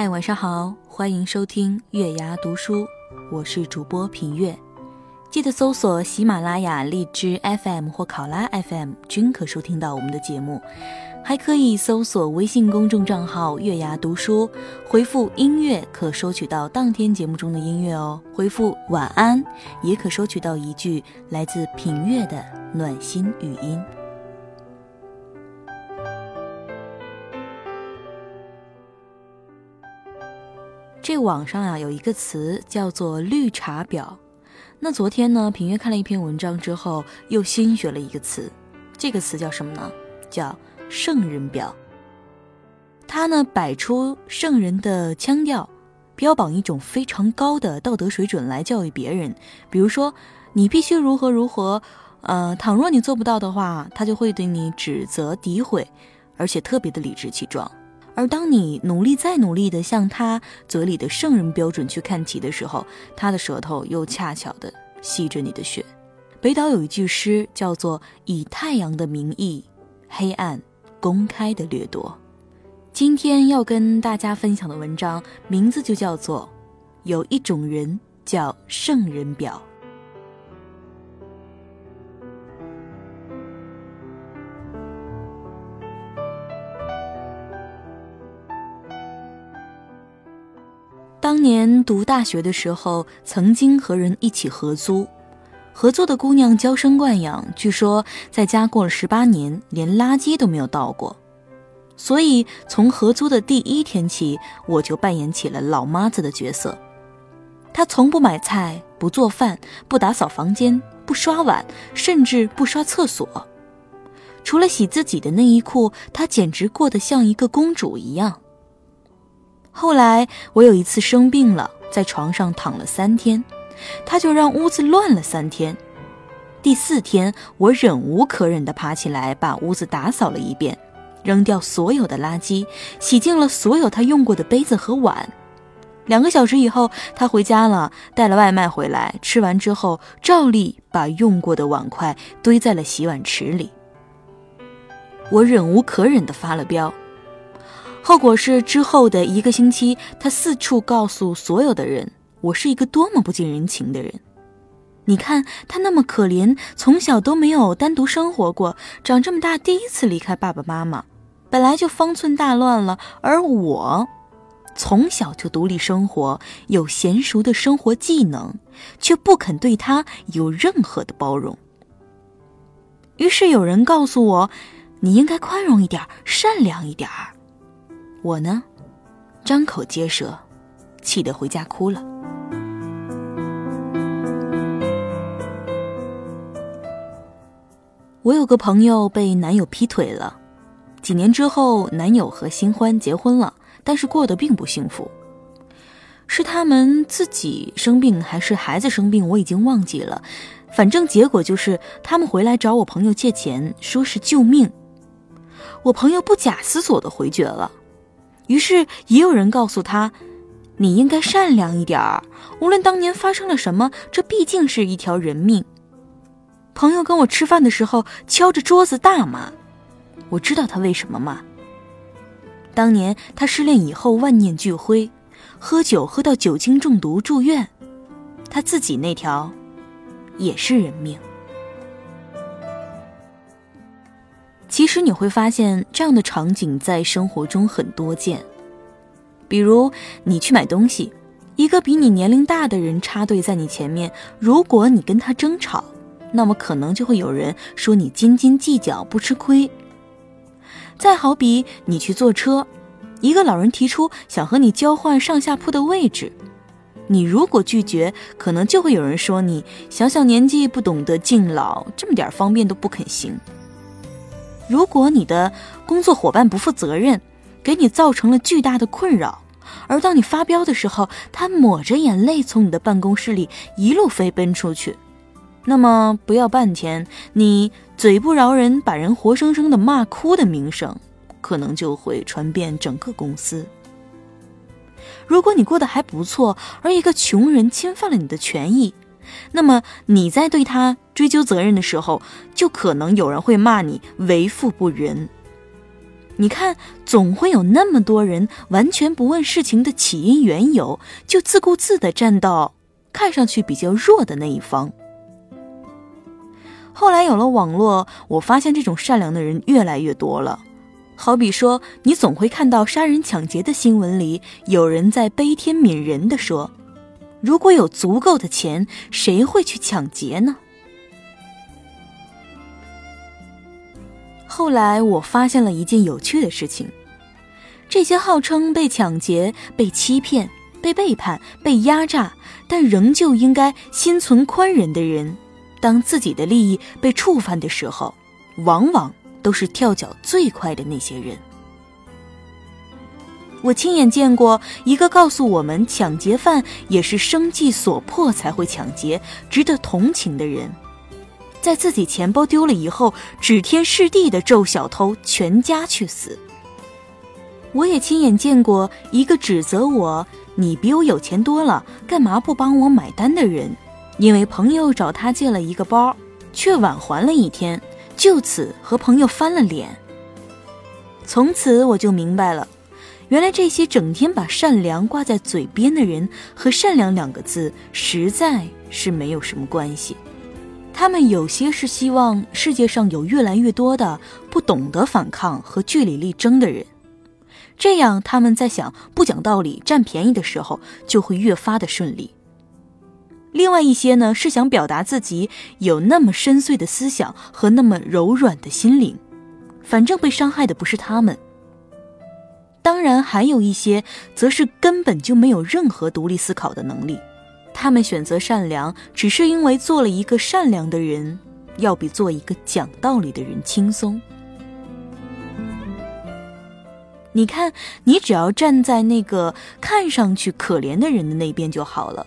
嗨，晚上好，欢迎收听月牙读书，我是主播品月。记得搜索喜马拉雅、荔枝 FM 或考拉 FM，均可收听到我们的节目。还可以搜索微信公众账号“月牙读书”，回复“音乐”可收取到当天节目中的音乐哦。回复“晚安”也可收取到一句来自品月的暖心语音。这网上啊有一个词叫做“绿茶婊”，那昨天呢，品月看了一篇文章之后，又新学了一个词，这个词叫什么呢？叫“圣人婊”。他呢摆出圣人的腔调，标榜一种非常高的道德水准来教育别人，比如说你必须如何如何，呃，倘若你做不到的话，他就会对你指责诋毁，而且特别的理直气壮。而当你努力再努力的向他嘴里的圣人标准去看齐的时候，他的舌头又恰巧的吸着你的血。北岛有一句诗叫做“以太阳的名义，黑暗公开的掠夺”。今天要跟大家分享的文章名字就叫做“有一种人叫圣人表”。当年读大学的时候，曾经和人一起合租，合租的姑娘娇生惯养，据说在家过了十八年，连垃圾都没有倒过。所以从合租的第一天起，我就扮演起了老妈子的角色。她从不买菜，不做饭，不打扫房间，不刷碗，甚至不刷厕所。除了洗自己的内衣裤，她简直过得像一个公主一样。后来我有一次生病了，在床上躺了三天，他就让屋子乱了三天。第四天，我忍无可忍地爬起来，把屋子打扫了一遍，扔掉所有的垃圾，洗净了所有他用过的杯子和碗。两个小时以后，他回家了，带了外卖回来，吃完之后，照例把用过的碗筷堆在了洗碗池里。我忍无可忍地发了飙。后果是之后的一个星期，他四处告诉所有的人，我是一个多么不近人情的人。你看他那么可怜，从小都没有单独生活过，长这么大第一次离开爸爸妈妈，本来就方寸大乱了。而我，从小就独立生活，有娴熟的生活技能，却不肯对他有任何的包容。于是有人告诉我，你应该宽容一点，善良一点儿。我呢，张口结舌，气得回家哭了。我有个朋友被男友劈腿了，几年之后，男友和新欢结婚了，但是过得并不幸福。是他们自己生病还是孩子生病，我已经忘记了。反正结果就是他们回来找我朋友借钱，说是救命。我朋友不假思索的回绝了。于是也有人告诉他：“你应该善良一点儿，无论当年发生了什么，这毕竟是一条人命。”朋友跟我吃饭的时候敲着桌子大骂，我知道他为什么骂。当年他失恋以后万念俱灰，喝酒喝到酒精中毒住院，他自己那条也是人命。其实你会发现，这样的场景在生活中很多见。比如，你去买东西，一个比你年龄大的人插队在你前面，如果你跟他争吵，那么可能就会有人说你斤斤计较、不吃亏。再好比你去坐车，一个老人提出想和你交换上下铺的位置，你如果拒绝，可能就会有人说你小小年纪不懂得敬老，这么点方便都不肯行。如果你的工作伙伴不负责任，给你造成了巨大的困扰，而当你发飙的时候，他抹着眼泪从你的办公室里一路飞奔出去。那么不要半天，你嘴不饶人，把人活生生的骂哭的名声，可能就会传遍整个公司。如果你过得还不错，而一个穷人侵犯了你的权益，那么你在对他追究责任的时候，就可能有人会骂你为富不仁。你看，总会有那么多人完全不问事情的起因缘由，就自顾自地站到看上去比较弱的那一方。后来有了网络，我发现这种善良的人越来越多了。好比说，你总会看到杀人抢劫的新闻里，有人在悲天悯人地说：“如果有足够的钱，谁会去抢劫呢？”后来我发现了一件有趣的事情：这些号称被抢劫、被欺骗、被背叛、被压榨，但仍旧应该心存宽仁的人，当自己的利益被触犯的时候，往往都是跳脚最快的那些人。我亲眼见过一个告诉我们，抢劫犯也是生计所迫才会抢劫，值得同情的人。在自己钱包丢了以后，指天誓地的咒小偷全家去死。我也亲眼见过一个指责我“你比我有钱多了，干嘛不帮我买单”的人，因为朋友找他借了一个包，却晚还了一天，就此和朋友翻了脸。从此我就明白了，原来这些整天把善良挂在嘴边的人，和善良两个字实在是没有什么关系。他们有些是希望世界上有越来越多的不懂得反抗和据理力争的人，这样他们在想不讲道理、占便宜的时候就会越发的顺利。另外一些呢，是想表达自己有那么深邃的思想和那么柔软的心灵，反正被伤害的不是他们。当然，还有一些则是根本就没有任何独立思考的能力。他们选择善良，只是因为做了一个善良的人，要比做一个讲道理的人轻松。你看，你只要站在那个看上去可怜的人的那边就好了。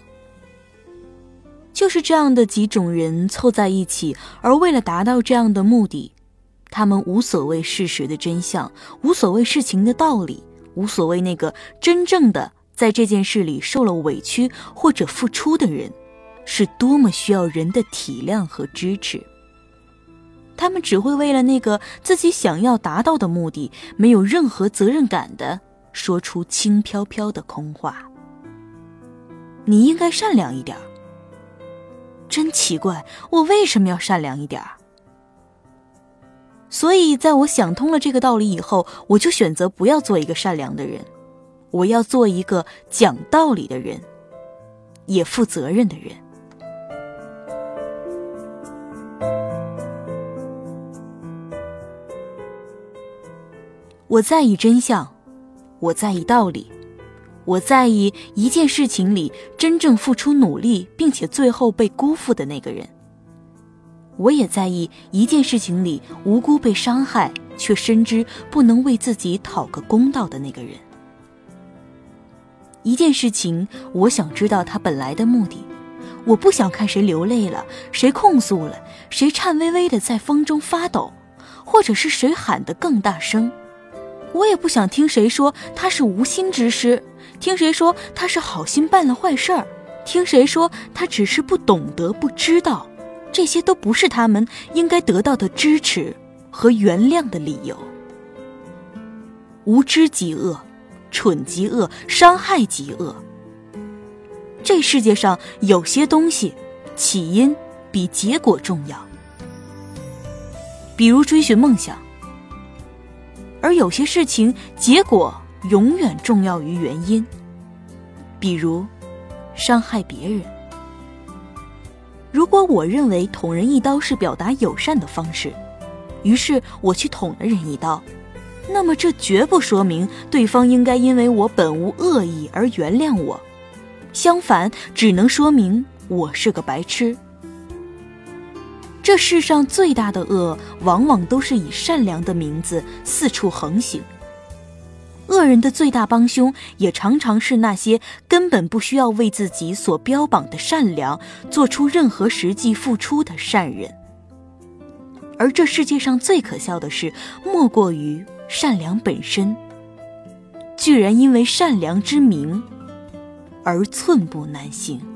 就是这样的几种人凑在一起，而为了达到这样的目的，他们无所谓事实的真相，无所谓事情的道理，无所谓那个真正的。在这件事里受了委屈或者付出的人，是多么需要人的体谅和支持。他们只会为了那个自己想要达到的目的，没有任何责任感的说出轻飘飘的空话。你应该善良一点。真奇怪，我为什么要善良一点？所以，在我想通了这个道理以后，我就选择不要做一个善良的人。我要做一个讲道理的人，也负责任的人。我在意真相，我在意道理，我在意一件事情里真正付出努力并且最后被辜负的那个人。我也在意一件事情里无辜被伤害却深知不能为自己讨个公道的那个人。一件事情，我想知道它本来的目的。我不想看谁流泪了，谁控诉了，谁颤巍巍的在风中发抖，或者是谁喊得更大声。我也不想听谁说他是无心之失，听谁说他是好心办了坏事儿，听谁说他只是不懂得、不知道。这些都不是他们应该得到的支持和原谅的理由。无知即恶。蠢极恶，伤害极恶。这世界上有些东西，起因比结果重要。比如追寻梦想，而有些事情结果永远重要于原因。比如伤害别人。如果我认为捅人一刀是表达友善的方式，于是我去捅了人一刀。那么这绝不说明对方应该因为我本无恶意而原谅我。相反只能说明我是个白痴。这世上最大的恶往往都是以善良的名字四处横行。恶人的最大帮凶也常常是那些根本不需要为自己所标榜的善良做出任何实际付出的善人。而这世界上最可笑的事莫过于善良本身居然因为善良之名而寸步难行。